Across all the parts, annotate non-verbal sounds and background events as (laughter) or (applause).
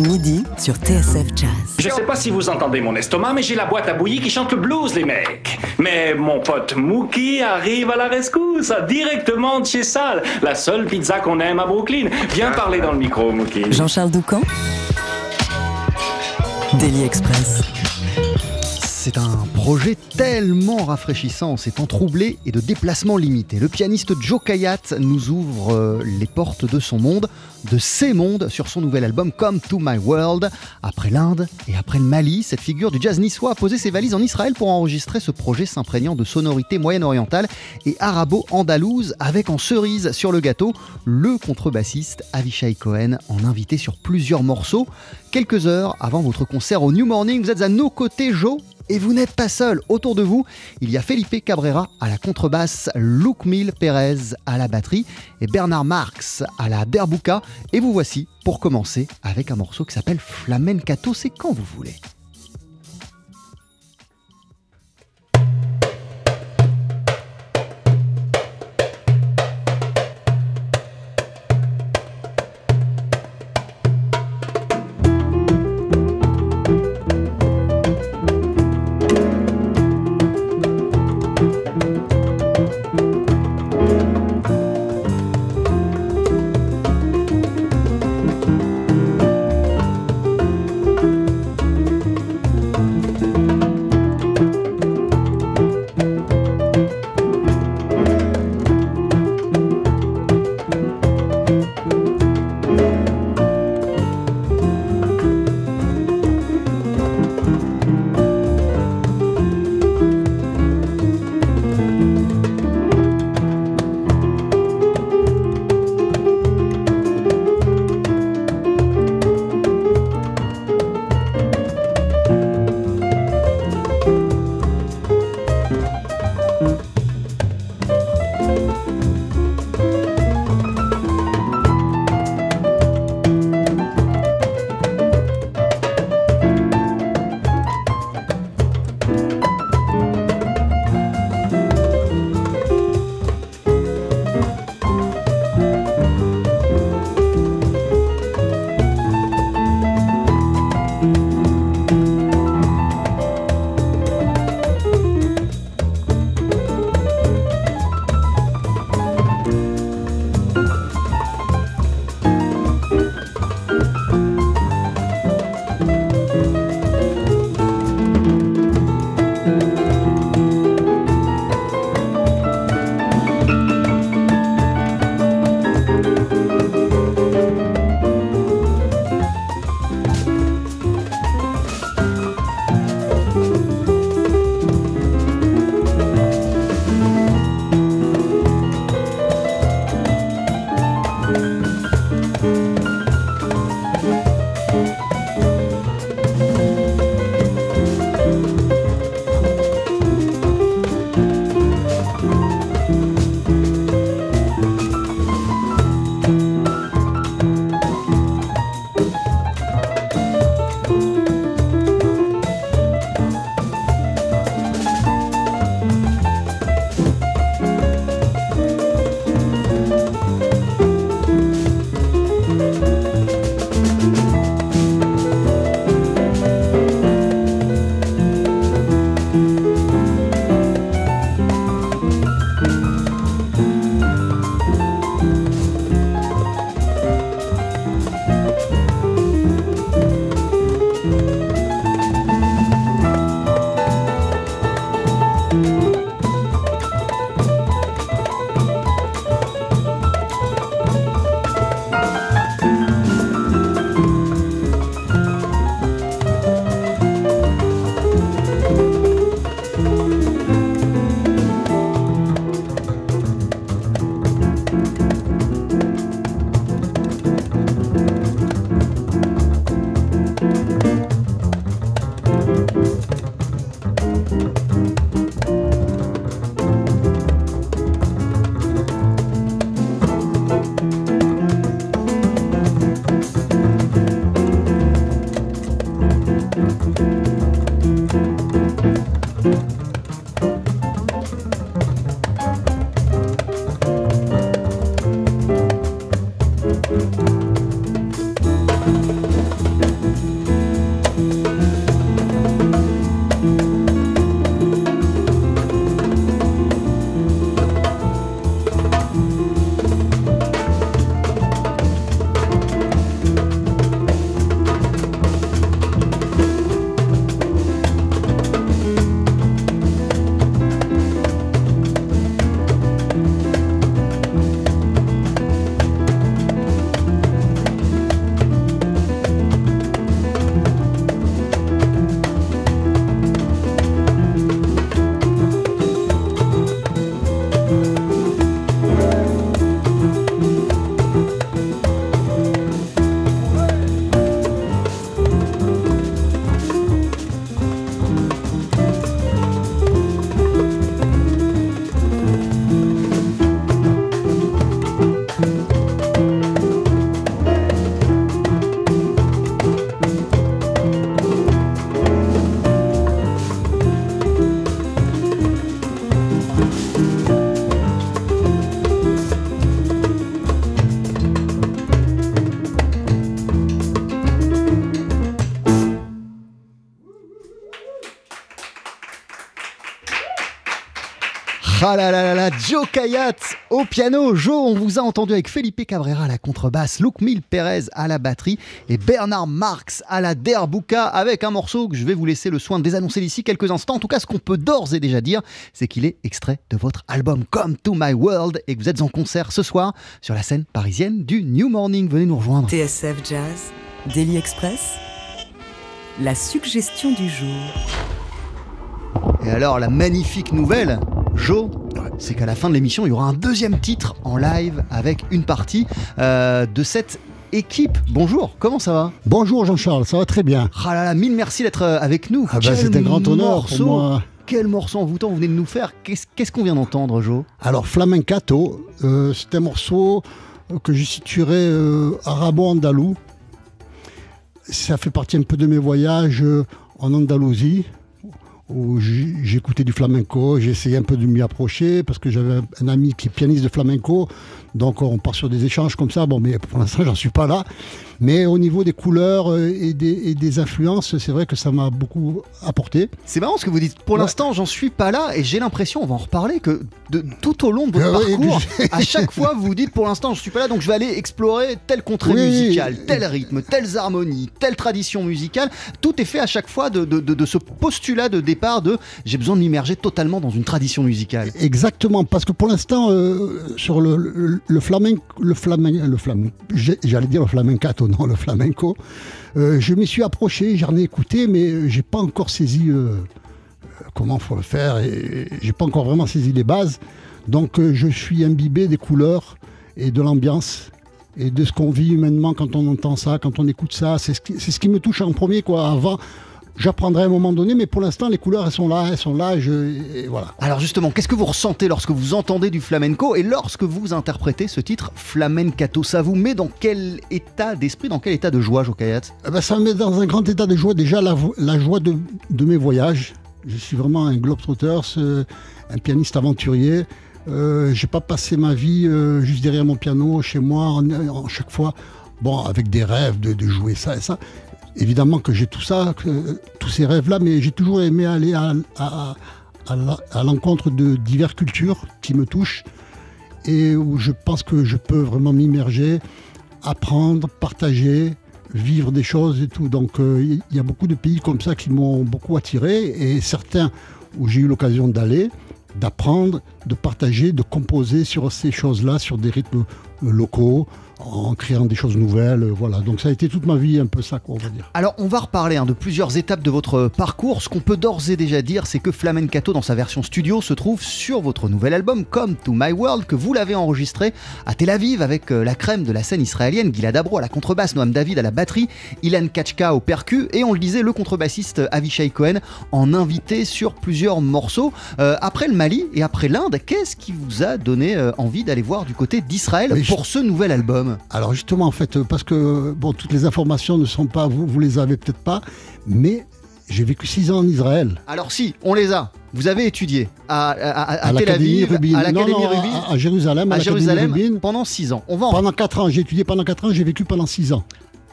Midi sur TSF Jazz. Je sais pas si vous entendez mon estomac, mais j'ai la boîte à bouillie qui chante le blues, les mecs. Mais mon pote Mookie arrive à la rescousse, directement de chez Sal, la seule pizza qu'on aime à Brooklyn. Viens parler dans le micro, Mookie. Jean-Charles Doucan Daily Express. C'est un projet tellement rafraîchissant en ces temps troublés et de déplacements limités. Le pianiste Joe Kayat nous ouvre euh, les portes de son monde, de ses mondes, sur son nouvel album Come to My World. Après l'Inde et après le Mali, cette figure du jazz niçois a posé ses valises en Israël pour enregistrer ce projet s'imprégnant de sonorités moyen-orientales et arabo-andalouses, avec en cerise sur le gâteau le contrebassiste Avishai Cohen, en invité sur plusieurs morceaux. Quelques heures avant votre concert au New Morning, vous êtes à nos côtés, Joe et vous n'êtes pas seul. Autour de vous, il y a Felipe Cabrera à la contrebasse, Luke Mill Perez à la batterie et Bernard Marx à la derbuka. Et vous voici pour commencer avec un morceau qui s'appelle Flamencato. C'est quand vous voulez. Ah là là là là, Joe Kayat au piano. Joe, on vous a entendu avec Felipe Cabrera à la contrebasse, Luc Mil Perez à la batterie et Bernard Marx à la derbuka avec un morceau que je vais vous laisser le soin de désannoncer d'ici quelques instants. En tout cas, ce qu'on peut d'ores et déjà dire, c'est qu'il est extrait de votre album Come to My World et que vous êtes en concert ce soir sur la scène parisienne du New Morning. Venez nous rejoindre. TSF Jazz, Daily Express, la suggestion du jour. Et alors, la magnifique nouvelle, Joe, c'est qu'à la fin de l'émission, il y aura un deuxième titre en live avec une partie euh, de cette équipe. Bonjour, comment ça va? Bonjour Jean-Charles, ça va très bien. Ah là là, mille merci d'être euh, avec nous. Ah bah, c'est un grand honneur pour moi. Quel morceau envoûtant vous venez de nous faire. Qu'est-ce qu'on vient d'entendre, Joe? Alors Flamencato, euh, c'est un morceau que je situerais euh, arabo-andalou. Ça fait partie un peu de mes voyages en Andalousie où j'écoutais du flamenco, essayé un peu de m'y approcher parce que j'avais un ami qui est pianiste de flamenco, donc on part sur des échanges comme ça. Bon, mais pour l'instant, j'en suis pas là. Mais au niveau des couleurs euh, et des, et des influences, c'est vrai que ça m'a beaucoup apporté. C'est marrant ce que vous dites. Pour Ouais. l'instant, j'en suis pas là et j'ai l'impression, on va en reparler, que de, tout au long de votre Euh, parcours, (laughs) à chaque fois, vous vous dites pour l'instant, je suis pas là, donc je vais aller explorer telle contrée Oui, musicale, tel rythme, telles harmonies, telle tradition musicale. Tout est fait à chaque fois de, de- de- de ce postulat de départ de j'ai besoin de m'immerger totalement dans une tradition musicale. Exactement, parce que pour l'instant, euh, sur le, le, le flamenco, le flamenco, le flamenco, j'allais dire le flamencato, (laughs) non, le flamenco, euh, je m'y suis approché, j'en ai écouté, mais euh, j'ai pas encore saisi euh, euh, comment faut le faire, et j'ai pas encore vraiment saisi les bases. Donc je suis imbibé des couleurs et de l'ambiance et de ce qu'on vit humainement quand on entend ça, quand on écoute ça. C'est ce, ce qui me touche en premier, quoi. Avant, j'apprendrai à un moment donné, mais pour l'instant, les couleurs, elles sont là, elles sont là, et je, et voilà. Alors justement, qu'est-ce que vous ressentez lorsque vous entendez du flamenco et lorsque vous interprétez ce titre Flamencato? Ça vous met dans quel état d'esprit, dans quel état de joie, Jokayat Eh ben, ça me met dans un grand état de joie. Déjà, la, joie de, de mes voyages. Je suis vraiment un globetrotter, un pianiste aventurier. Euh, j'ai pas passé ma vie euh, juste derrière mon piano, chez moi, en, en chaque fois, bon, avec des rêves de, de jouer ça et ça. Évidemment que j'ai tout ça, tous ces rêves-là, mais j'ai toujours aimé aller à, l'encontre de diverses cultures qui me touchent et où je pense que je peux vraiment m'immerger, apprendre, partager, vivre des choses et tout. Donc euh, il y a beaucoup de pays comme ça qui m'ont beaucoup attiré et certains où j'ai eu l'occasion d'aller, d'apprendre, de partager, de composer sur ces choses-là, sur des rythmes locaux, en créant des choses nouvelles. euh, Voilà. Donc ça a été toute ma vie un peu ça, quoi, on va dire. Alors, on va reparler hein, de plusieurs étapes de votre parcours. Ce qu'on peut d'ores et déjà dire, c'est que Flamencato, dans sa version studio, se trouve sur votre nouvel album, Come to My World, que vous l'avez enregistré à Tel Aviv avec euh, la crème de la scène israélienne, Gilad Abro à la contrebasse, Noam David à la batterie, Ilan Kachka au percu, et on le disait, le contrebassiste Avishai Cohen en invité sur plusieurs morceaux. Euh, après le Mali et après l'Inde, qu'est-ce qui vous a donné euh, envie d'aller voir du côté d'Israël? Oui, pour ce nouvel album Alors justement, en fait, euh, parce que bon, toutes les informations ne sont pas, vous, vous les avez peut-être pas, mais j'ai vécu six ans en Israël. Alors si, on les a. Vous avez étudié à, à- à- à Tel l'Académie Aviv, Rubin. à l'Académie Rubin, Jérusalem, à, Jérusalem Rubin. pendant 6 ans. On va en, Pendant 4 ans, j'ai étudié pendant 4 ans, j'ai vécu pendant 6 ans.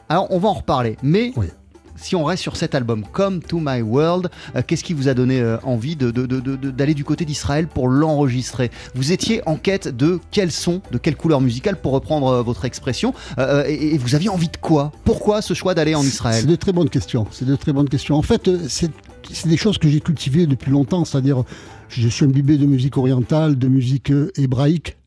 alors on va en reparler. Mais Oui. Si on reste sur cet album, Come to My World, euh, qu'est-ce qui vous a donné euh, envie de- de- de- de- de- d'aller du côté d'Israël pour l'enregistrer? Vous étiez en quête de quel son, de quelle couleur musicale, pour reprendre euh, votre expression, et, et vous aviez envie de quoi? Pourquoi ce choix d'aller en Israël? C'est de très bonnes questions. C'est de très bonnes questions. En fait, c'est des choses que j'ai cultivées depuis longtemps. C'est-à-dire, je suis imbibé de musique orientale, de musique hébraïque,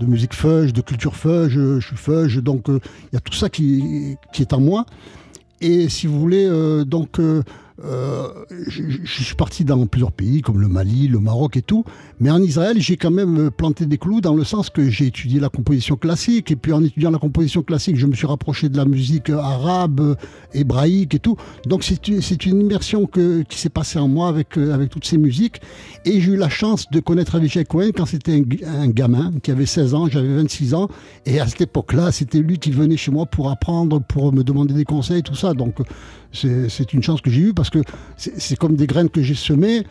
de musique feuge, de culture feuge. Je suis feuge, donc il y a tout ça qui, qui est en moi. Et si vous voulez, euh, donc, euh, je, suis parti dans plusieurs pays comme le Mali, le Maroc et tout. Mais en Israël, j'ai quand même planté des clous dans le sens que j'ai étudié la composition classique. Et puis en étudiant la composition classique, je me suis rapproché de la musique arabe, hébraïque et tout. Donc c'est une- immersion qui s'est passée en moi avec, euh, avec toutes ces musiques. Et j'ai eu la chance de connaître Avishai Cohen quand c'était un, gamin qui avait 16 ans, j'avais 26 ans. Et à cette époque-là, c'était lui qui venait chez moi pour apprendre, pour me demander des conseils, tout ça. Donc c'est une chance que j'ai eue que c'est comme des graines que j'ai semées.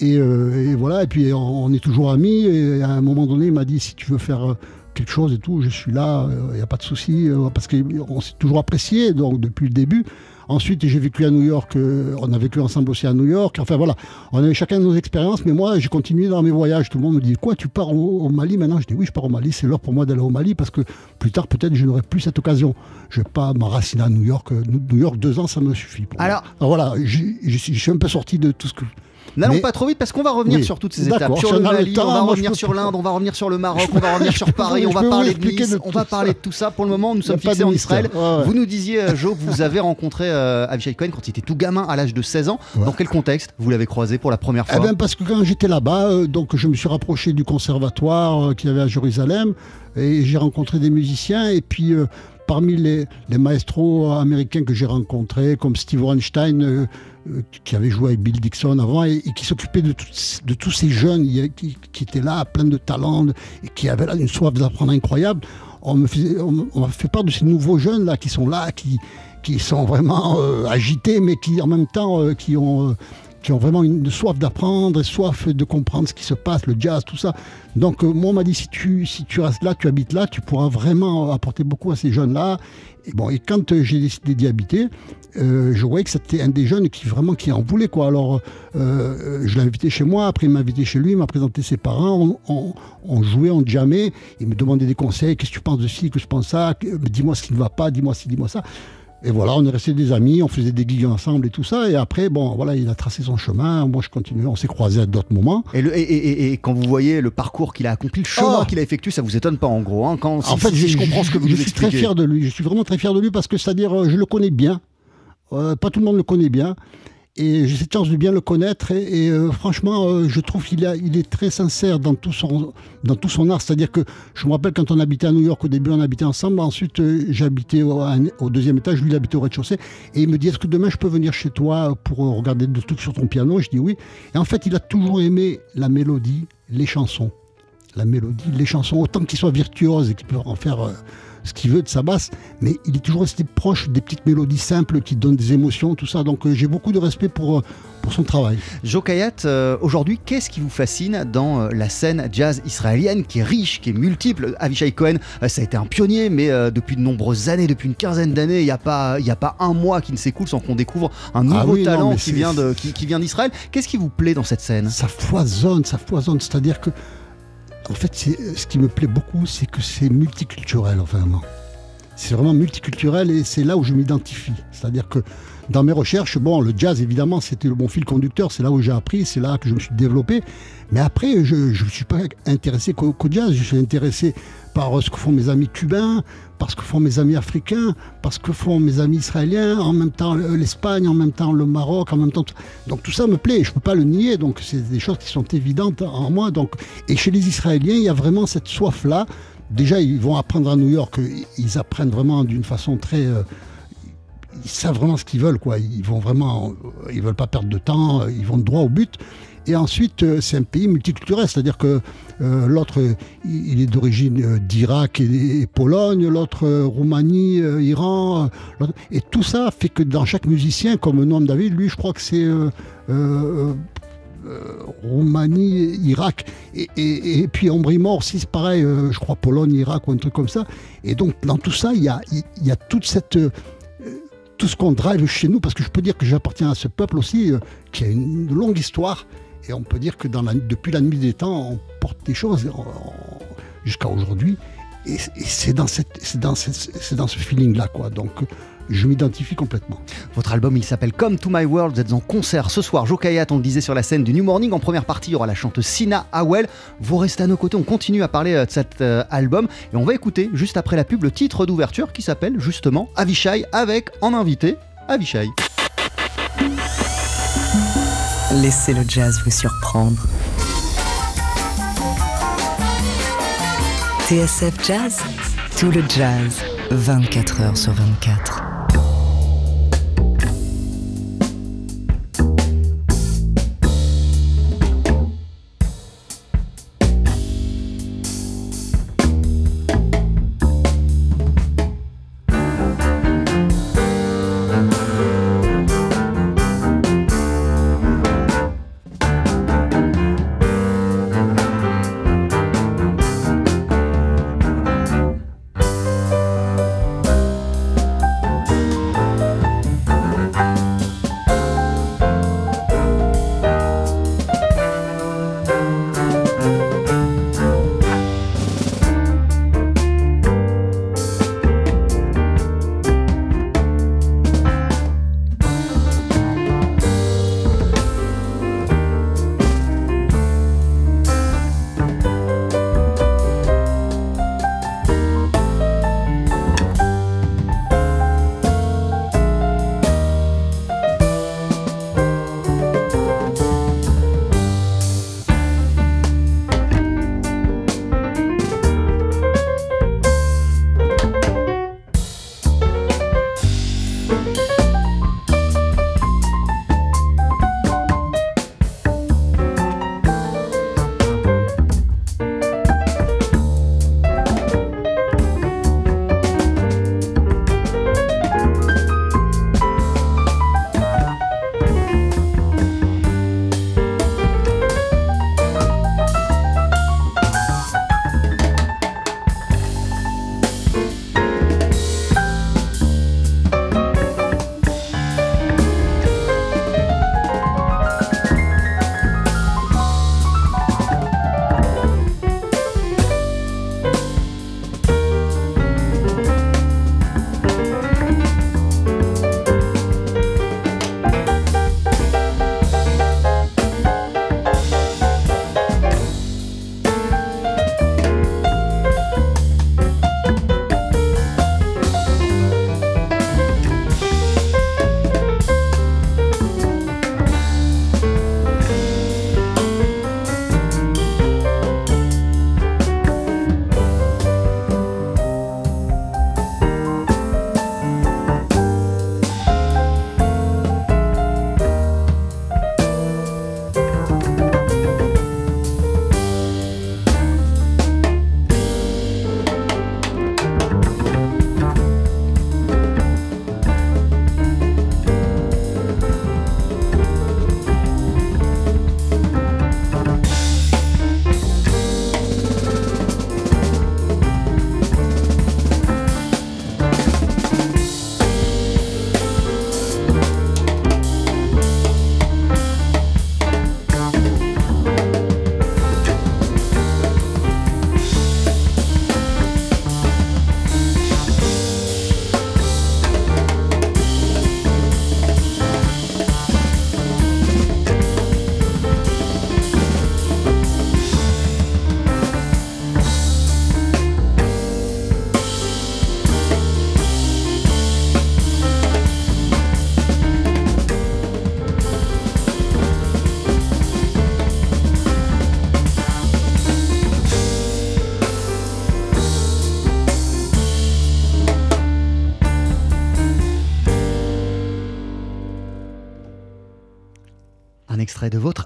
Et, euh, voilà, et puis on, est toujours amis. Et à un moment donné, il m'a dit si tu veux faire euh, quelque chose et tout, je suis là, il n'y a pas de souci, euh, parce qu'on s'est toujours apprécié donc depuis le début. Ensuite, j'ai vécu à New York, euh, on a vécu ensemble aussi à New York. Enfin voilà, on avait chacun nos expériences, mais moi, j'ai continué dans mes voyages. Tout le monde me dit Quoi, tu pars au, au Mali maintenant? Je dis Oui, je pars au Mali, c'est l'heure pour moi d'aller au Mali parce que plus tard, peut-être, je n'aurai plus cette occasion. Je ne vais pas m'enraciner à New York. Euh, New York, deux ans, ça me suffit. Pour. Alors- voilà, je suis un peu sorti de tout ce que. N'allons pas trop vite parce qu'on va revenir Oui. sur toutes ces étapes. Sur le on Mali, va revenir sur l'Inde, on va revenir sur le Maroc, on va revenir sur Paris, on va parler de Nice, on tout va ça. parler de tout ça. Pour le moment, nous sommes fixés en. Israël. Vous nous disiez, euh, Joe, que vous avez rencontré euh, Avishai Cohen quand il était tout gamin à l'âge de 16 ans. Dans quel contexte vous l'avez croisé pour la première Eh fois ben parce que quand j'étais là-bas, euh, donc je me suis rapproché du conservatoire qu'il y avait à Jérusalem et j'ai rencontré des musiciens et puis euh, parmi les, les maestros américains que j'ai rencontrés comme Steve euh, qui avait joué avec Bill Dixon avant et, qui s'occupait de, tous ces jeunes qui, étaient là plein de talent et qui avaient là une soif d'apprendre incroyable. On me on fait part de ces nouveaux jeunes là qui sont là, qui, sont vraiment euh, agités, mais qui en même temps euh, qui ont euh, qui ont vraiment une soif d'apprendre, et soif de comprendre ce qui se passe, le jazz, tout ça. Donc euh, moi on m'a dit si tu si tu restes là, tu habites là, tu pourras vraiment apporter beaucoup à ces jeunes là. Et bon et quand euh, j'ai décidé d'y habiter, euh, je voyais que c'était un des jeunes qui vraiment qui en voulait quoi. Alors je l'ai invité chez moi, après il m'a invité chez lui, il m'a présenté ses parents, on, jouait, on jammait, il me demandait des conseils, qu'est-ce que tu penses de ci, que je pense ça, que- dis-moi ce qui ne va pas, dis-moi ci, dis-moi ça. Et voilà, on est restés des amis, on faisait des gigs ensemble et tout ça. Et après, bon, voilà, il a tracé son chemin. Moi, je continuais. On s'est croisés à d'autres moments. et, le- et- et- quand vous voyez le parcours qu'il a accompli, le chemin Oh. qu'il a effectué, ça vous étonne pas en gros. hein, quand, en fait, si je comprends ce que vous je suis très fier de lui. Je suis vraiment très fier de lui parce que, c'est-à-dire, euh, je le connais bien. Euh, pas tout le monde le connaît bien. Et j'ai cette chance de bien le connaître. Et, euh, franchement, euh, je trouve qu'il est très sincère dans tout son, dans tout son art. C'est-à-dire que je me rappelle quand on habitait à New York, au début, on habitait ensemble. Ensuite, euh, j'habitais au, deuxième étage. Lui, il habitait au rez-de-chaussée. Et il me dit Est-ce que demain, je peux venir chez toi pour regarder des trucs sur ton piano? Je dis oui. Et en fait, il a toujours aimé la mélodie, les chansons la mélodie, les chansons, autant qu'il soit virtuose et qu'il peut en faire ce qu'il veut de sa basse, mais il est toujours resté proche des petites mélodies simples qui donnent des émotions, tout ça. Donc euh, j'ai beaucoup de respect pour, euh, pour son travail. Joe Kayat, euh, aujourd'hui, qu'est-ce qui vous fascine dans euh, la scène jazz israélienne qui est riche, qui est multiple? Avishai Cohen, ça a été un pionnier, mais depuis de nombreuses années, depuis une quinzaine d'années, il n'y a, pas- y a pas un mois qui ne s'écoule sans qu'on découvre un nouveau Ah oui, non, talent qui vient, de, qui, qui vient d'Israël. Qu'est-ce qui vous plaît dans cette scène? Ça foisonne, ça foisonne. C'est-à-dire que, en fait, ce qui me plaît beaucoup, c'est que c'est multiculturel, vraiment. C'est vraiment multiculturel et c'est là où je m'identifie. C'est-à-dire que dans mes recherches, bon, le jazz, évidemment, c'était le bon fil conducteur, c'est là où j'ai appris, c'est là que je me suis développé. Mais après, je ne suis pas intéressé qu'au jazz, je suis intéressé par ce que font mes amis cubains, par ce que font mes amis africains, par ce que font mes amis israéliens, en même temps euh, l'Espagne, en même temps le Maroc, en même temps... Donc tout ça me plaît, je ne peux pas le nier, donc c'est des choses qui sont évidentes en moi. Donc, et chez les Israéliens, il y a vraiment cette soif-là. Déjà, ils vont apprendre à New York, ils apprennent vraiment d'une façon très... euh, ils savent vraiment ce qu'ils veulent, quoi. Ils vont vraiment, ils veulent pas perdre de temps, ils vont droit au but. Et ensuite, euh, c'est un pays multiculturel, c'est-à-dire que euh, l'autre, il est d'origine euh, d'Irak et, Pologne, l'autre Roumanie, Iran, et tout ça fait que dans chaque musicien, comme Noam David, lui, je crois que c'est Roumanie, Irak, et, puis Ombri Mort aussi, c'est pareil, je crois Pologne, Irak ou un truc comme ça. Et donc, dans tout ça, il y a, toute cette tout ce qu'on drive chez nous, parce que je peux dire que j'appartiens à ce peuple aussi, qui a une longue histoire, et on peut dire que depuis la nuit des temps, on porte des choses jusqu'à aujourd'hui, et, c'est dans, ce feeling-là, quoi. Donc, je m'identifie complètement. Votre album, il s'appelle Come to My World. Vous êtes en concert ce soir. Joe Kayat, on le disait sur la scène du New Morning. En première partie, il y aura la chanteuse Sina Howell. Vous restez à nos côtés. On continue à parler euh, de cet euh, album. Et on va écouter, juste après la pub, le titre d'ouverture qui s'appelle justement Avishai, avec en invité Avishai. Laissez le jazz vous surprendre. TSF Jazz, tout le jazz, 24 heures sur 24.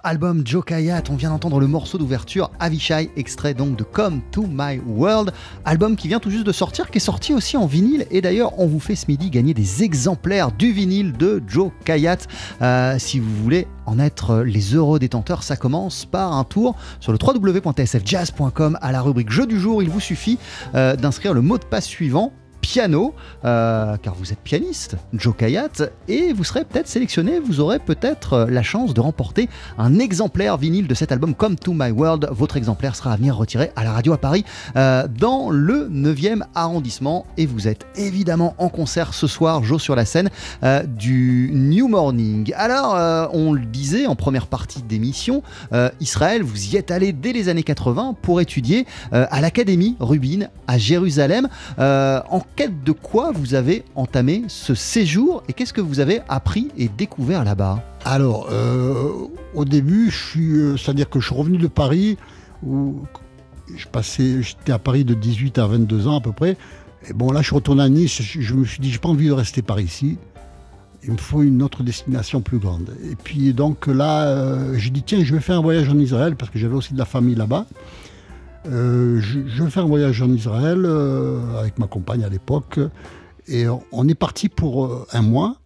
Album Joe Kayat. On vient d'entendre le morceau d'ouverture Avishai, extrait donc de Come to My World, album qui vient tout juste de sortir, qui est sorti aussi en vinyle. Et d'ailleurs, on vous fait ce midi gagner des exemplaires du vinyle de Joe Kayat. Euh, si vous voulez en être les heureux détenteurs, ça commence par un tour sur le www.tsfjazz.com à la rubrique Jeu du jour. Il vous suffit euh, d'inscrire le mot de passe suivant piano, euh, car vous êtes pianiste, Joe Kayat, et vous serez peut-être sélectionné, vous aurez peut-être euh, la chance de remporter un exemplaire vinyle de cet album Come to My World. Votre exemplaire sera à venir retirer à la radio à Paris euh, dans le 9e arrondissement, et vous êtes évidemment en concert ce soir, Joe sur la scène du New Morning. Alors, on le disait en première partie d'émission, Israël, vous y êtes allé dès les années 80 pour étudier à l'Académie Rubin à Jérusalem. En de quoi vous avez entamé ce séjour et qu'est-ce que vous avez appris et découvert là-bas Alors, euh, au début, je suis, euh, c'est-à-dire que je suis revenu de Paris, où je passais, j'étais à Paris de 18 à 22 ans à peu près. Et bon, là, je suis retourné à Nice. Je, je me suis dit, j'ai pas envie de rester par ici. Il me faut une autre destination plus grande. Et puis donc là, euh, j'ai dit tiens, je vais faire un voyage en Israël parce que j'avais aussi de la famille là-bas. Euh, je, je vais un voyage en Israël euh, avec ma compagne à l'époque. Et on- est parti pour euh, un mois.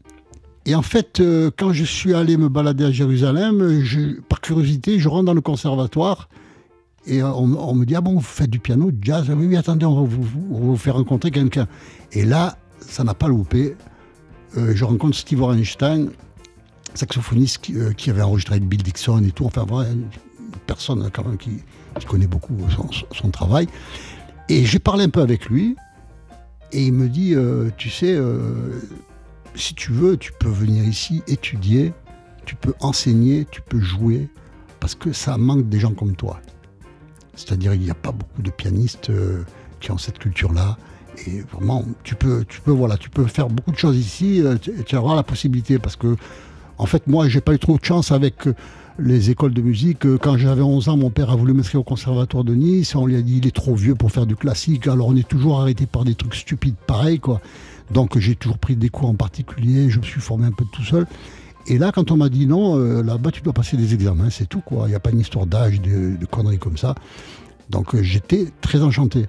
Et en fait, quand je suis allé me balader à Jérusalem, par curiosité, je rentre dans le conservatoire et on, me dit Ah bon, vous faites du piano, du jazz? Oui, oui, attendez, on va vous, on va vous faire rencontrer quelqu'un. Et là, ça n'a pas loupé. Je rencontre Steve Orenstein, saxophoniste qui, avait enregistré avec Bill Dixon et tout. Enfin, une personne quand même qui, connaît beaucoup son, travail. Et j'ai parlé un peu avec lui. Et il me dit, euh, tu sais, euh, si tu veux, tu peux venir ici étudier, tu peux enseigner, tu peux jouer, parce que ça manque des gens comme toi. C'est-à-dire, il n'y a pas beaucoup de pianistes euh, qui ont cette culture-là. Et vraiment, tu peux, tu peux, voilà, tu peux faire beaucoup de choses ici. tu, tu la possibilité, parce que, en fait, moi, j'ai pas eu trop de chance avec les écoles de musique. Euh, Quand j'avais 11 ans, mon père a voulu m'inscrire au conservatoire de Nice. On lui a dit, il est trop vieux pour faire du classique. Alors, on est toujours arrêté par des trucs stupides pareils, quoi. Donc, j'ai toujours pris des cours en particulier. Je me suis formé un peu tout seul. Et là, quand on m'a dit non, euh, là-bas, tu dois passer des examens, c'est tout, quoi. Il n'y a pas une histoire d'âge, de, de conneries comme ça. Donc, euh, j'étais très enchanté.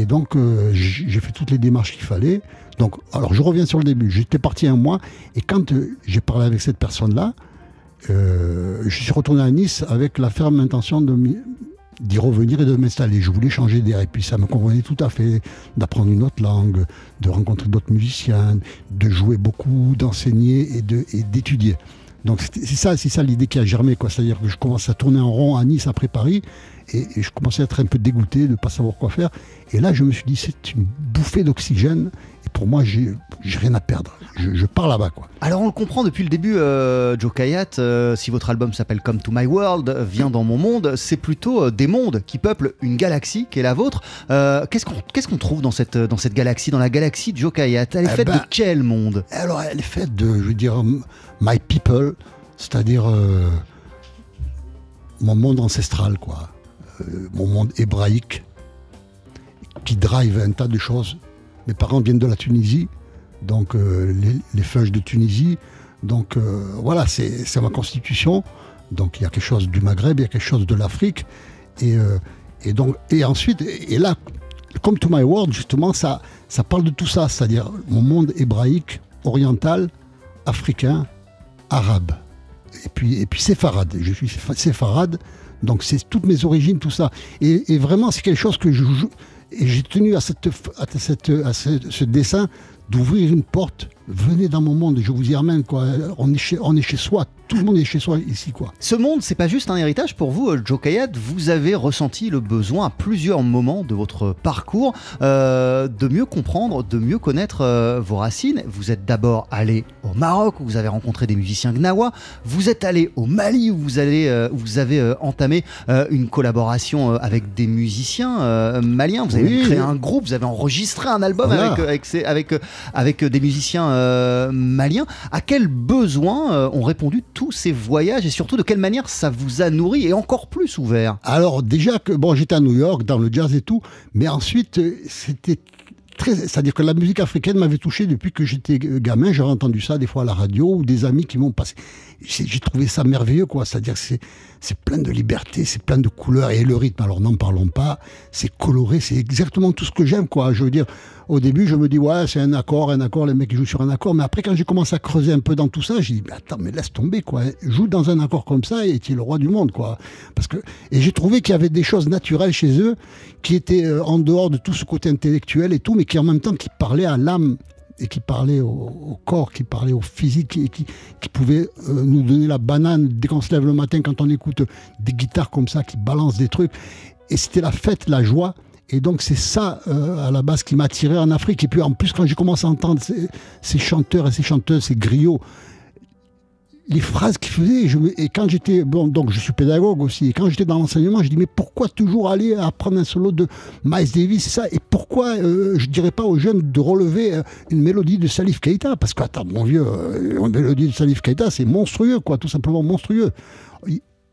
Et donc, j'ai fait toutes les démarches qu'il fallait. Donc, alors, je reviens sur le début. J'étais parti un mois. Et quand j'ai parlé avec cette personne-là, euh, je suis retourné à Nice avec la ferme intention d'y revenir et de m'installer. Je voulais changer d'air. Et puis, ça me convenait tout à fait d'apprendre une autre langue, de rencontrer d'autres musiciens, de jouer beaucoup, d'enseigner et de- et d'étudier. Donc, c'est ça, c'est ça l'idée qui a germé. quoi. C'est-à-dire que je commence à tourner en rond à Nice après Paris. Et, et je commençais à être un peu dégoûté de ne pas savoir quoi faire. Et là, je me suis dit, c'est une bouffée d'oxygène. Et pour moi, j'ai rien à perdre. Je, je pars là-bas. quoi. Alors on le comprend depuis le début, euh, Joe Kayat, euh, si votre album s'appelle Come to My World, vient dans mon monde, c'est plutôt euh, des mondes qui peuplent une galaxie qui est la vôtre. Euh, Qu'est-ce qu'on trouve dans cette, dans cette galaxie, dans la galaxie de Joe Kayat? Elle est Eh faite ben, de quel monde? Alors, elle est faite de, je veux dire, my people, c'est-à-dire euh, mon monde ancestral, quoi. Euh, mon monde hébraïque, qui drive un tas de choses. Mes parents viennent de la Tunisie, donc euh, les, les de Tunisie. Donc voilà, c'est ma constitution. Donc il y a quelque chose du Maghreb, il y a quelque chose de l'Afrique. Et, et, et ensuite, et là, comme To My World, justement, ça, ça parle de tout ça, c'est-à-dire mon monde hébraïque, oriental, africain, arabe. Et puis, et puis séfarade. Je suis séfa- séfarade, donc c'est toutes mes origines, tout ça. Et, vraiment, c'est quelque chose que je. j'ai tenu à, cette, à, cette, à ce, ce dessin d'ouvrir une porte. Venez dans mon monde, je vous y ramène, quoi. On est chez, on est chez soi, tout le monde est chez soi ici, quoi. Ce monde, c'est pas juste un héritage pour vous, euh, Joe Kayat. Vous avez ressenti le besoin à plusieurs moments de votre parcours euh, de mieux comprendre, de mieux connaître euh, vos racines. Vous êtes d'abord allé au Maroc où vous avez rencontré des musiciens gnawa. Vous êtes allé au Mali où vous, allez, euh, où vous avez entamé une collaboration avec des musiciens maliens. Vous avez Oui, créé oui. un groupe, vous avez enregistré un album Voilà. avec, avec, avec, avec des musiciens euh, maliens. À quel besoin euh, ont répondu tous ces voyages et surtout de quelle manière ça vous a nourri et encore plus ouvert Alors déjà que bon, j'étais à New York dans le jazz et tout, mais ensuite euh, c'était c'est-à-dire que la musique africaine m'avait touché depuis que j'étais gamin. J'avais entendu ça des fois à la radio ou des amis qui m'ont passé. J'ai trouvé ça merveilleux, quoi. C'est-à-dire que c'est plein de liberté, c'est plein de couleurs et le rythme. Alors n'en parlons pas. C'est coloré, c'est exactement tout ce que j'aime, quoi. Je veux dire, au début, je me dis ouais, c'est un accord, un accord. Les mecs jouent sur un accord. Mais après, quand j'ai commencé à creuser un peu dans tout ça, j'ai dit mais attends, mais laisse tomber, quoi. Joue dans un accord comme ça et tu es le roi du monde, quoi. Parce que et j'ai trouvé qu'il y avait des choses naturelles chez eux qui étaient euh, en dehors de tout ce côté intellectuel et tout, mais qui en même temps qui parlaient à l'âme et qui parlaient au, corps, qui parlaient au physique, et qui, qui pouvaient euh, nous donner la banane dès qu'on se lève le matin quand on écoute des guitares comme ça qui balancent des trucs. Et c'était la fête, la joie. Et donc c'est ça euh, à la base qui m'a attiré en Afrique. Et puis en plus quand j'ai commencé à entendre ces, chanteurs et ces chanteuses, ces griots, les phrases qu'ils faisaient, je et quand j'étais, bon, donc je suis pédagogue aussi, et quand j'étais dans l'enseignement, je dis mais pourquoi toujours aller apprendre un solo de Miles Davis, ça, et pourquoi euh, je dirais pas aux jeunes de relever euh, une mélodie de Salif Keita, parce que attends, mon vieux, euh, une mélodie de Salif Keita, c'est monstrueux, quoi, tout simplement monstrueux.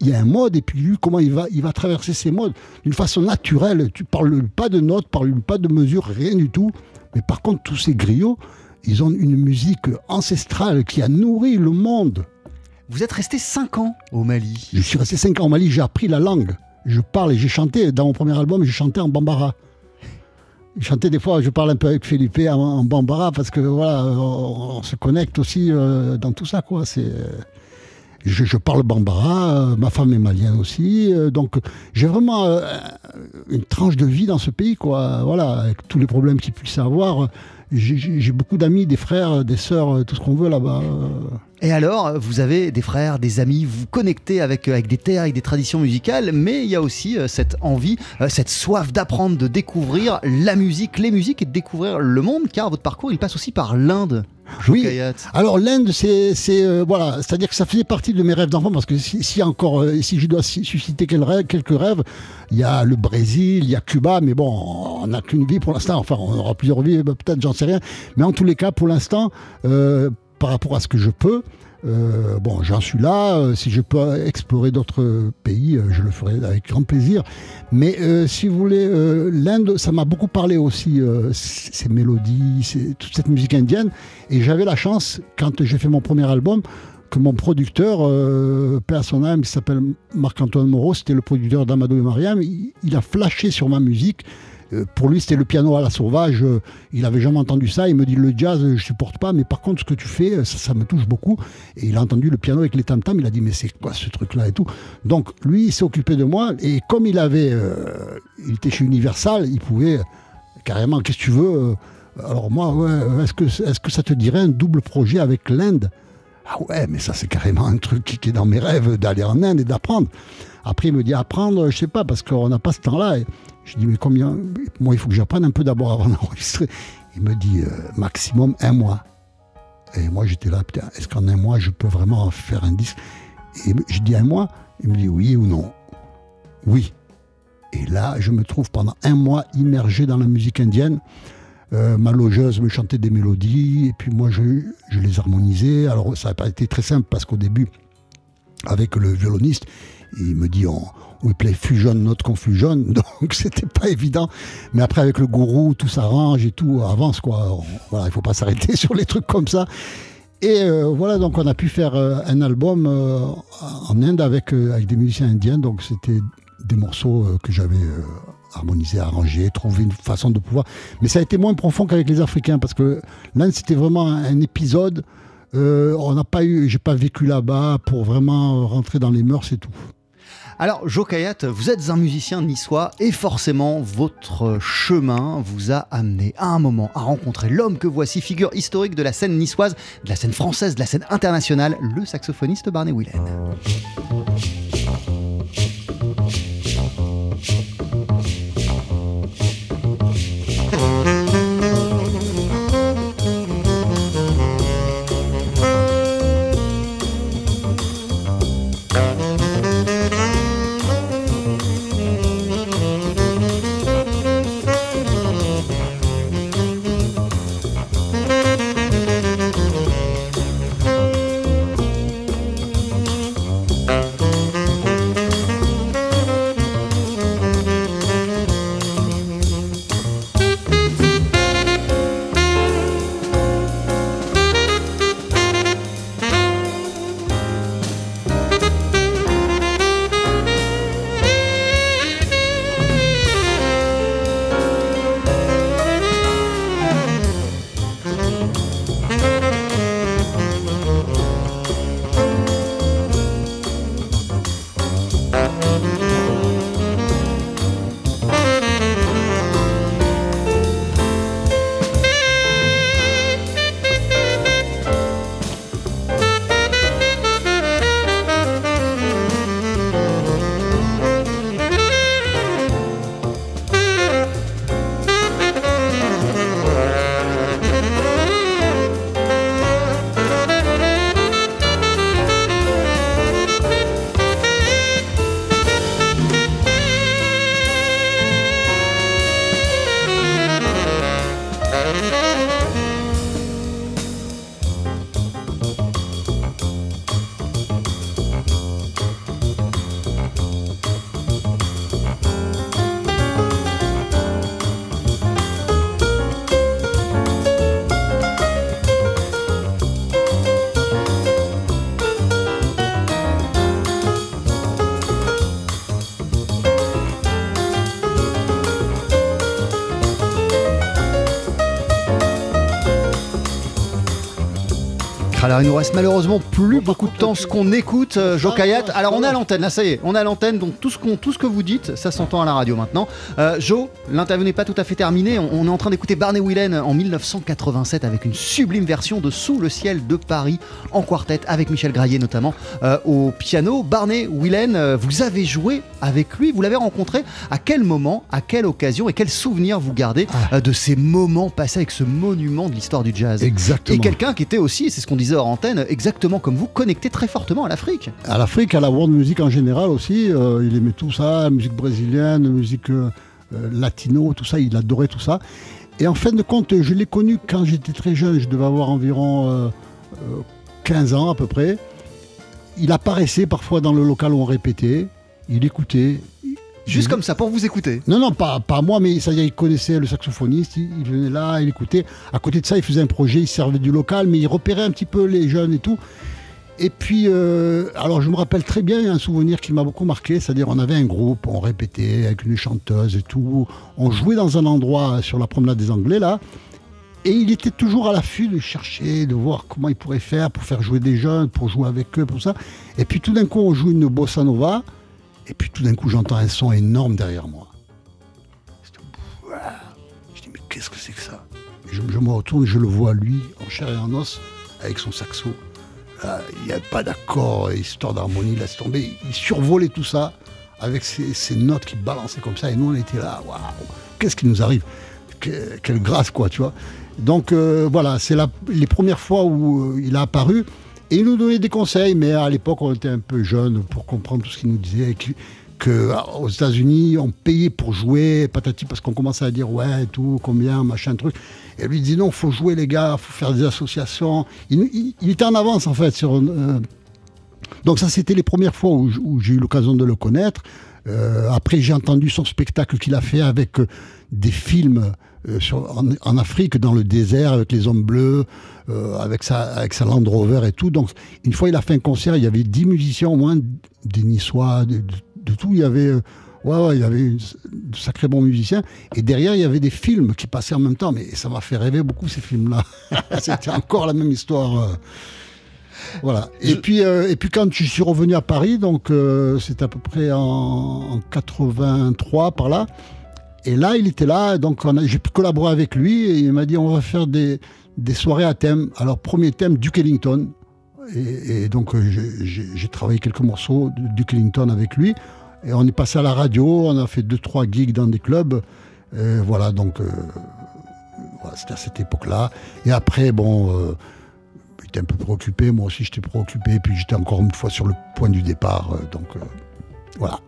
Il y a un mode, et puis lui, comment il va, il va traverser ces modes d'une façon naturelle. Tu parles pas de notes, parles pas de mesures, rien du tout. Mais par contre, tous ces griots, ils ont une musique ancestrale qui a nourri le monde. Vous êtes resté 5 ans au Mali. Je suis resté 5 ans au Mali, j'ai appris la langue. Je parle et j'ai chanté. Dans mon premier album, j'ai chanté en bambara. Je chantais des fois, je parle un peu avec Philippe en, bambara parce que voilà, on, se connecte aussi euh, dans tout ça, quoi. C'est. Je, parle bambara, euh, ma femme est malienne aussi, euh, donc j'ai vraiment une tranche de vie dans ce pays, quoi. Voilà, avec tous les problèmes qu'il puisse avoir, j'ai beaucoup d'amis, des frères, des sœurs, tout ce qu'on veut là-bas. Et alors, vous avez des frères, des amis, vous vous connectez avec, avec des terres, avec des traditions musicales, mais il y a aussi euh, cette envie, euh, cette soif d'apprendre, de découvrir la musique, les musiques et de découvrir le monde, car votre parcours, il passe aussi par l'Inde. Oui. Alors l'Inde, c'est euh, voilà, c'est-à-dire que ça faisait partie de mes rêves d'enfant parce que si, encore, si je dois susciter quelques rêves, il y a le Brésil, il y a Cuba, mais bon, on n'a qu'une vie pour l'instant. Enfin, on aura plusieurs vies, peut-être, j'en sais rien. Mais en tous les cas, pour l'instant, par rapport à ce que je peux. Euh, bon, j'en suis là. Euh, si je peux explorer d'autres pays, euh, je le ferai avec grand plaisir. Mais si vous voulez, l'Inde, ça m'a beaucoup parlé aussi, ces mélodies, toute cette musique indienne. Et j'avais la chance, quand j'ai fait mon premier album, que mon producteur, âme, qui s'appelle Marc-Antoine Moreau, c'était le producteur d'Amadou et Mariam, il, a flashé sur ma musique. Euh, pour lui, c'était le piano à la sauvage. Euh, il avait jamais entendu ça. Il me dit le jazz, je supporte pas, mais par contre, ce que tu fais, ça, me touche beaucoup. Et il a entendu le piano avec les tam tam. Il a dit mais c'est quoi ce truc-là et tout. Donc lui, il s'est occupé de moi. Et comme il avait, euh, il était chez Universal, il pouvait carrément, qu'est-ce que tu veux Alors moi, est-ce que, est-ce que ça te dirait un double projet avec l'Inde? Ah ouais, mais ça c'est carrément un truc qui est dans mes rêves d'aller en Inde et d'apprendre. Après, il me dit apprendre, je sais pas, parce qu'on n'a pas ce temps-là. Je dis, mais combien Moi, il faut que j'apprenne un peu d'abord avant (laughs) d'enregistrer. Il me dit, euh, maximum un mois. Et moi, j'étais là, putain, est-ce qu'en un mois, je peux vraiment faire un disque? Et je dis un mois? Il me dit oui ou non. Oui. Et là, je me trouve pendant un mois immergé dans la musique indienne. Euh, ma logeuse me chantait des mélodies, et puis moi, je, je les harmonisais. Alors, ça n'a pas été très simple parce qu'au début, avec le violoniste, il me dit on, we play fusion, not confusion, (laughs) donc c'était pas évident. Mais après avec le gourou, tout s'arrange et tout avance quoi. voilà, il faut pas s'arrêter (laughs) sur les trucs comme ça. Et euh, voilà, donc on a pu faire euh, un album euh, en Inde avec, avec des musiciens indiens. Donc c'était des morceaux que j'avais harmonisés, arrangés, trouvé une façon de pouvoir. Mais ça a été moins profond qu'avec les Africains parce que l'Inde c'était vraiment un épisode. on n'a pas eu, j'ai pas vécu là-bas pour vraiment rentrer dans les mœurs et tout. Alors, Jo Kayat, vous êtes un musicien niçois et forcément, votre chemin vous a amené à un moment à rencontrer l'homme que voici, figure historique de la scène niçoise, de la scène française, de la scène internationale, le saxophoniste Barney Whelan. Il nous reste malheureusement plus beaucoup de temps ce qu'on écoute, euh, Joe Kayat. Alors on est à l'antenne, là ça y est, on est à l'antenne, donc tout ce, qu'on, tout ce que vous dites, ça s'entend à la radio maintenant. Euh, Joe, l'interview n'est pas tout à fait terminée, on, on est en train d'écouter Barney Whelan en 1987 avec une sublime version de Sous le ciel de Paris en quartet avec Michel Graillet notamment euh, au piano. Barney Whelan, euh, vous avez joué avec lui, vous l'avez rencontré à quel moment, à quelle occasion et quel souvenir vous gardez euh, de ces moments passés avec ce monument de l'histoire du jazz? Exactement. Et quelqu'un qui était aussi, c'est ce qu'on disait hors antenne, exactement comme vous, connecté très fortement à l'Afrique. À l'Afrique, à la world music en général aussi, euh, il aimait tout ça, la musique brésilienne, la musique euh, euh, latino, tout ça, il adorait tout ça. Et en fin de compte, je l'ai connu quand j'étais très jeune, je devais avoir environ euh, euh, 15 ans à peu près. Il apparaissait parfois dans le local où on répétait, il écoutait. Juste comme ça, pour vous écouter. Non, non, pas, pas moi, mais ça y est, il connaissait le saxophoniste, il, il venait là, il écoutait. À côté de ça, il faisait un projet, il servait du local, mais il repérait un petit peu les jeunes et tout. Et puis, euh, alors je me rappelle très bien, un souvenir qui m'a beaucoup marqué, c'est-à-dire on avait un groupe, on répétait avec une chanteuse et tout, on jouait dans un endroit sur la promenade des Anglais là, et il était toujours à l'affût de chercher, de voir comment il pourrait faire pour faire jouer des jeunes, pour jouer avec eux, pour ça. Et puis tout d'un coup, on joue une bossa nova, et puis tout d'un coup, j'entends un son énorme derrière moi. Ouah. Je dis, mais qu'est-ce que c'est que ça? Je, je me retourne et je le vois, lui, en chair et en os, avec son saxo. Il n'y a pas d'accord, histoire d'harmonie, laisse tomber. Il survolait tout ça avec ses notes qui balançaient comme ça. Et nous, on était là, waouh, qu'est-ce qui nous arrive? Que- Quelle grâce, quoi, tu vois. Donc euh, voilà, c'est les premières fois où euh, il a apparu. Et il nous donnait des conseils, mais à l'époque, on était un peu jeunes pour comprendre tout ce qu'il nous disait. Que, que, ah, aux États-Unis, on payait pour jouer, patati, parce qu'on commençait à dire ouais, tout, combien, machin, truc. Et lui il dit non, faut jouer, les gars, faut faire des associations. Il, était en avance, en fait, sur. euh, donc, ça, c'était les premières fois où, j'ai eu l'occasion de le connaître. Euh, après, j'ai entendu son spectacle qu'il a fait avec euh, des films en, Afrique, dans le désert, avec les hommes bleus, avec, sa, Land Rover et tout. Donc, une fois, il a fait un concert, il y avait 10 musiciens au moins, des Niçois, de- de tout. Il y avait. euh, Ouais, ouais, il y avait une- de sacrés bons musiciens. Et derrière, il y avait des films qui passaient en même temps. Mais ça m'a fait rêver beaucoup, ces films-là. (laughs) C'était encore la même histoire. euh. Voilà. Et, puis, euh, et puis, quand je suis revenu à Paris, donc c'était à peu près en, en 83, par là. Et là, il était là. Donc, j'ai pu collaborer avec lui. Et il m'a dit on va faire des, des soirées à thème. Alors, premier thème, Duke Ellington. Et, donc, euh, j'ai- travaillé quelques morceaux de Duke Ellington avec lui. Et on est passé à la radio, on a fait deux, trois gigs dans des clubs. Voilà, donc euh, voilà, c'était à cette époque-là. Et après, bon, euh, il était un peu préoccupé, moi aussi j'étais préoccupé, puis j'étais encore une fois sur le point du départ. euh, donc voilà.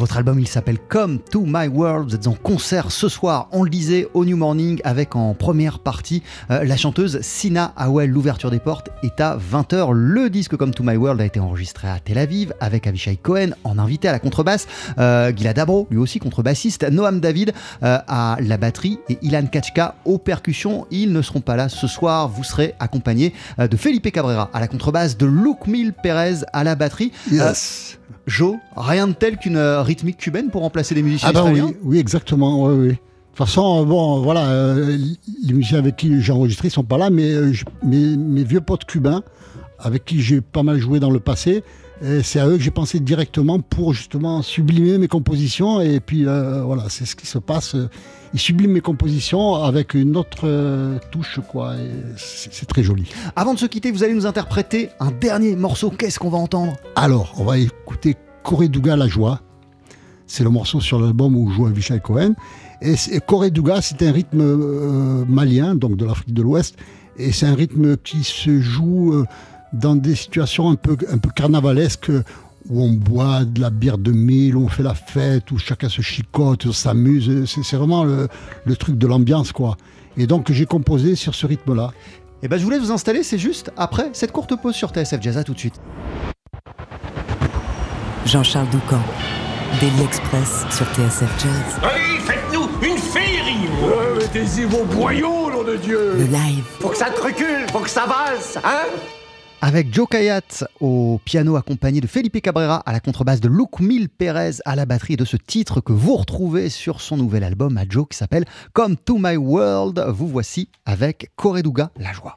Votre album, il s'appelle Come to My World. Vous êtes en concert ce soir, on le disait, au New Morning, avec en première partie euh, la chanteuse Sina Howell. L'ouverture des portes est à 20h. Le disque Come to My World a été enregistré à Tel Aviv avec Avishai Cohen en invité à la contrebasse, euh, Gilad Dabro, lui aussi contrebassiste, Noam David euh, à la batterie et Ilan Kachka aux percussions. Ils ne seront pas là ce soir. Vous serez accompagné euh, de Felipe Cabrera à la contrebasse, de Luke Mil Perez à la batterie. Yes. Joe, rien de tel qu'une rythmique cubaine pour remplacer les musiciens Ah ben oui, oui, exactement, oui, oui. De toute façon, euh, bon, voilà, euh, les musiciens avec qui j'ai enregistré ne sont pas là, mais euh, mes, mes vieux potes cubains, avec qui j'ai pas mal joué dans le passé, c'est à eux que j'ai pensé directement pour justement sublimer mes compositions. Et puis euh, voilà, c'est ce qui se passe. Ils subliment mes compositions avec une autre touche, quoi. C'est très joli. Avant de se quitter, vous allez nous interpréter un dernier morceau. Qu'est-ce qu'on va entendre? Alors, on va écouter Corée-Douga La Joie. C'est le morceau sur l'album où joue Avishai Cohen. Et c'est- Corée-Douga, c'est un rythme euh, malien, donc de l'Afrique de l'Ouest. Et c'est un rythme qui se joue euh, dans des situations un peu, un peu carnavalesques, où on boit de la bière de mille, où on fait la fête, où chacun se chicote, on s'amuse. C'est c'est vraiment le, le truc de l'ambiance, quoi. Et donc, j'ai composé sur ce rythme-là. Eh ben, je voulais vous installer, c'est juste après cette courte pause sur TSF Jazz. À tout de suite. Jean-Charles Doucan, Daily Express sur TSF Jazz. Allez, faites-nous une féerie Mettez-y vos boyaux, nom de Dieu Le live, Faut que ça te recule, faut que ça valse, hein? Avec Joe Kayat au piano accompagné de Felipe Cabrera à la contrebasse de Luke Mil Perez à la batterie de ce titre que vous retrouvez sur son nouvel album à Joe qui s'appelle Come to My World. Vous voici avec Correduga La Joie.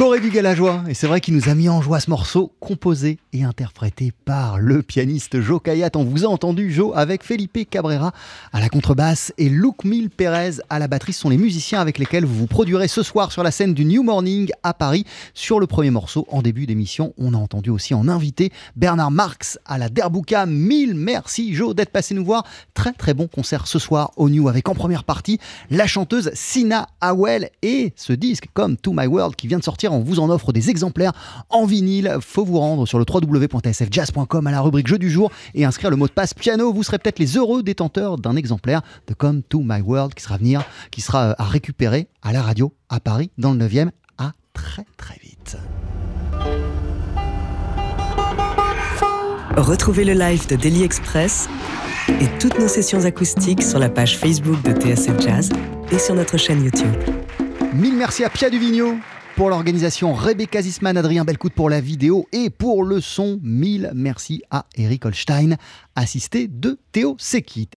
Corée du Galajoie, et c'est vrai qu'il nous a mis en joie ce morceau, composé et interprété par le pianiste Joe Kayat. On vous a entendu, Joe, avec Felipe Cabrera à la contrebasse et Luke Mil Perez à la batterie. Ce sont les musiciens avec lesquels vous vous produirez ce soir sur la scène du New Morning à Paris. Sur le premier morceau, en début d'émission, on a entendu aussi en invité Bernard Marx à la Derbuka. Mille merci, Joe, d'être passé nous voir. Très très bon concert ce soir au New avec en première partie la chanteuse Sina Howell et ce disque comme To My World qui vient de sortir on vous en offre des exemplaires en vinyle. Faut vous rendre sur le www.sfjazz.com à la rubrique jeu du jour et inscrire le mot de passe piano. Vous serez peut-être les heureux détenteurs d'un exemplaire de Come to My World qui sera, venir, qui sera euh, à récupérer à la radio à Paris dans le 9e. À très très vite. Retrouvez le live de Daily Express et toutes nos sessions acoustiques sur la page Facebook de TSF Jazz et sur notre chaîne YouTube. Mille merci à Pia Duvigno pour l'organisation, Rebecca Zisman, Adrien Belcout pour la vidéo et pour le son. Mille merci à Eric Holstein, assisté de Théo Sekit.